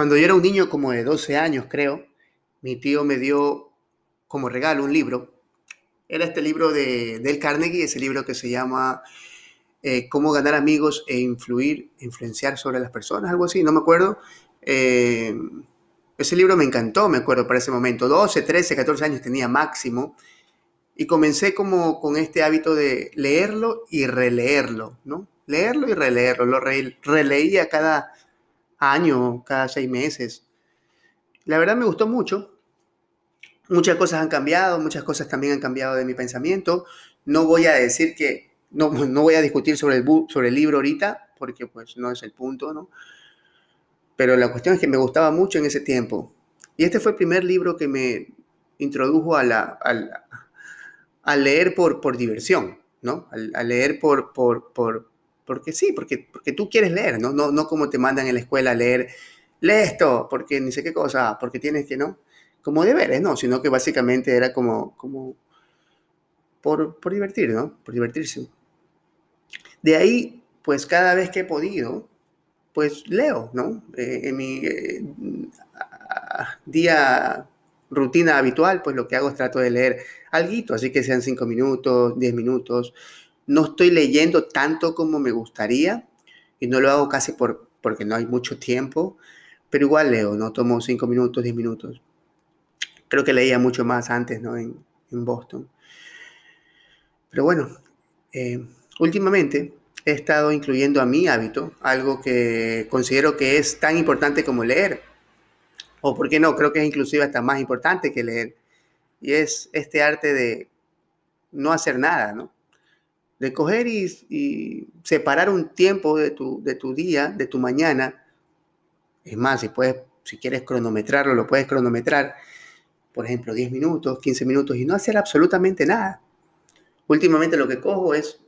Cuando yo era un niño como de 12 años, creo, mi tío me dio como regalo un libro. Era este libro de Del Carnegie, ese libro que se llama eh, Cómo ganar amigos e influir, influenciar sobre las personas, algo así, no me acuerdo. Eh, ese libro me encantó, me acuerdo, para ese momento. 12, 13, 14 años tenía máximo. Y comencé como con este hábito de leerlo y releerlo, ¿no? Leerlo y releerlo. Lo releía cada año, cada seis meses. La verdad me gustó mucho. Muchas cosas han cambiado, muchas cosas también han cambiado de mi pensamiento. No voy a decir que, no, no voy a discutir sobre el, sobre el libro ahorita, porque pues no es el punto, ¿no? Pero la cuestión es que me gustaba mucho en ese tiempo. Y este fue el primer libro que me introdujo a, la, a, leer por, por diversión, ¿no? A, leer por, por, por, porque sí, porque, porque tú quieres leer, ¿no? ¿no? No como te mandan en la escuela a leer, lee esto, porque ni sé qué cosa, porque tienes que, ¿no? Como deberes, ¿no? Sino que básicamente era como, como por, por divertir, ¿no? Por divertirse. De ahí, pues cada vez que he podido, pues leo, ¿no? Eh, en mi eh, día rutina habitual, pues lo que hago es trato de leer algo, así que sean cinco minutos, diez minutos, no estoy leyendo tanto como me gustaría y no lo hago casi por, porque no hay mucho tiempo, pero igual leo, ¿no? Tomo 5 minutos, 10 minutos. Creo que leía mucho más antes, ¿no? En, Boston. Pero bueno, eh, últimamente he estado incluyendo a mi hábito algo que considero que es tan importante como leer. O por qué no, creo que es inclusive hasta más importante que leer. Y es este arte de no hacer nada, ¿no? De coger y, separar un tiempo de tu, de tu día, de tu mañana. Es más, si, puedes, si quieres cronometrarlo, lo puedes cronometrar, por ejemplo, 10 minutos, 15 minutos y no hacer absolutamente nada. Últimamente lo que cojo es,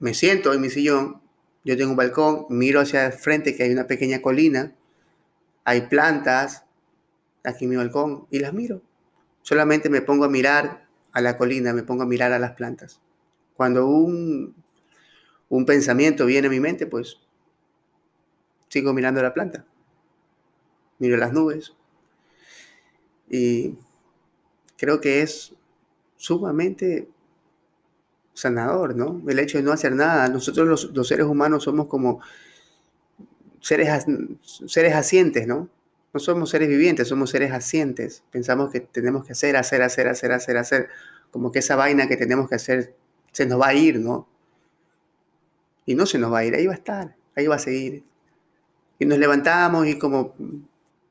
me siento en mi sillón, yo tengo un balcón, miro hacia el frente que hay una pequeña colina, hay plantas aquí en mi balcón y las miro. Solamente me pongo a mirar a la colina, me pongo a mirar a las plantas. Cuando un, pensamiento viene a mi mente, pues sigo mirando la planta, miro las nubes y creo que es sumamente sanador, ¿no? El hecho de no hacer nada. Nosotros los, seres humanos somos como seres, seres asientes, ¿no? No somos seres vivientes, somos seres asientes. Pensamos que tenemos que hacer, hacer, hacer, hacer, hacer, hacer. Como que esa vaina que tenemos que hacer se nos va a ir, ¿no? Y no se nos va a ir, ahí va a estar, ahí va a seguir. Y nos levantamos y como,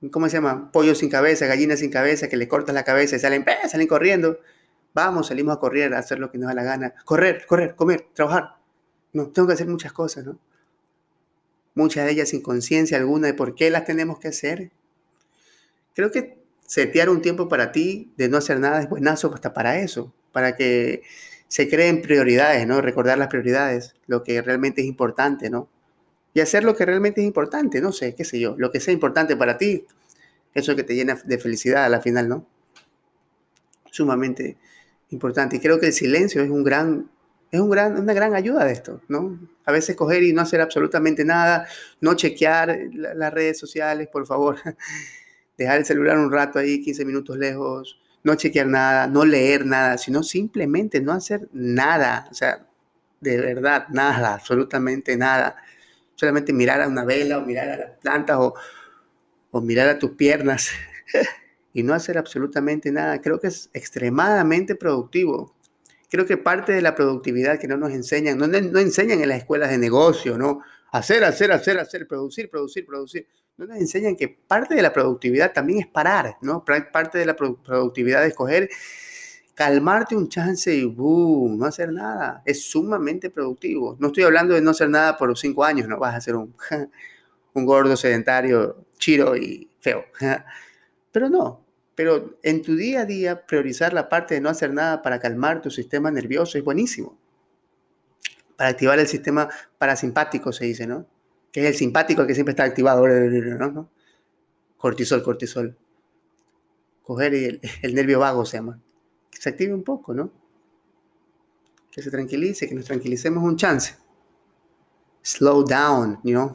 ¿cómo se llama? Pollo sin cabeza, gallina sin cabeza, que le cortas la cabeza y salen, salen corriendo. Vamos, salimos a correr, a hacer lo que nos da la gana. Correr, correr, comer, trabajar. No, tengo que hacer muchas cosas, ¿no? Muchas de ellas sin conciencia alguna de por qué las tenemos que hacer. Creo que setear un tiempo para ti de no hacer nada es buenazo hasta para eso, para que se creen prioridades, ¿no? Recordar las prioridades, lo que realmente es importante, ¿no? Y hacer lo que realmente es importante, no sé, qué sé yo, lo que sea importante para ti, eso que te llena de felicidad a la final, ¿no? Sumamente importante. Y creo que el silencio es un gran, es un gran, una gran ayuda de esto, ¿no? A veces coger y no hacer absolutamente nada, no chequear las redes sociales, por favor. Dejar el celular un rato ahí, 15 minutos lejos, no chequear nada, no leer nada, sino simplemente no hacer nada, o sea, de verdad, nada, absolutamente nada. Solamente mirar a una vela o mirar a las plantas o, o mirar a tus piernas y no hacer absolutamente nada. Creo que es extremadamente productivo. Creo que parte de la productividad que no nos enseñan, no, no enseñan en las escuelas de negocio, ¿no? Hacer, hacer, hacer, hacer, producir, producir, producir no nos enseñan que parte de la productividad también es parar, ¿no? Parte de la productividad es coger, calmarte un chance y boom, no hacer nada. Es sumamente productivo. No estoy hablando de no hacer nada por cinco años, no vas a hacer un, un gordo sedentario, chiro y feo. Pero no, pero en tu día a día priorizar la parte de no hacer nada para calmar tu sistema nervioso es buenísimo. Para activar el sistema parasimpático se dice, ¿no? Que es el simpático que siempre está activado. Cortisol, cortisol. Coger el, el nervio vago se llama. Que se active un poco, ¿no? Que se tranquilice, que nos tranquilicemos un chance. Slow down, you know?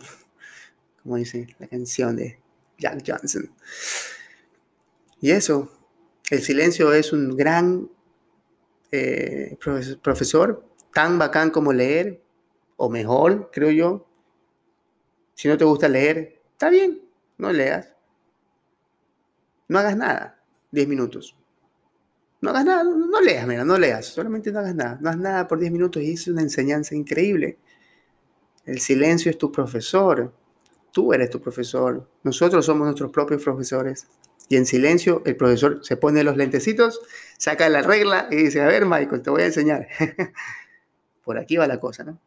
Como dice la canción de Jack Johnson. Y eso, el silencio es un gran eh, profesor, tan bacán como leer, o mejor, creo yo. Si no te gusta leer, está bien, no leas. No hagas nada, 10 minutos. No hagas nada, no, leas, mira, no leas, solamente no hagas nada. No hagas nada por 10 minutos y es una enseñanza increíble. El silencio es tu profesor. Tú eres tu profesor. Nosotros somos nuestros propios profesores. Y en silencio el profesor se pone los lentecitos, saca la regla y dice, a ver Michael, te voy a enseñar. Por aquí va la cosa, ¿no?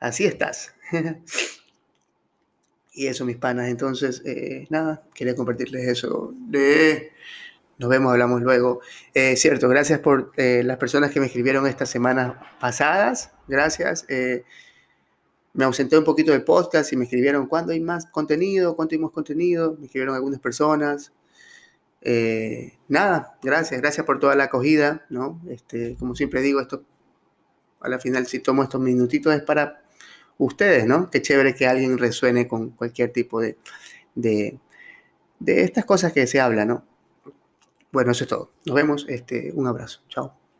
Así estás. y eso, mis panas. Entonces, eh, nada, quería compartirles eso. Nos vemos, hablamos luego. Eh, cierto, gracias por eh, las personas que me escribieron estas semanas pasadas. Gracias. me ausenté un poquito del podcast y me escribieron cuándo hay más contenido, cuánto hay más contenido. Me escribieron algunas personas. Nada, gracias, gracias por toda la acogida, ¿no? Este, como siempre digo, esto, a la final, si tomo estos minutitos es para ustedes, ¿no? Qué chévere que alguien resuene con cualquier tipo de, de, de estas cosas que se habla, ¿no? Bueno, eso es todo. Nos vemos. Este, un abrazo. Chao.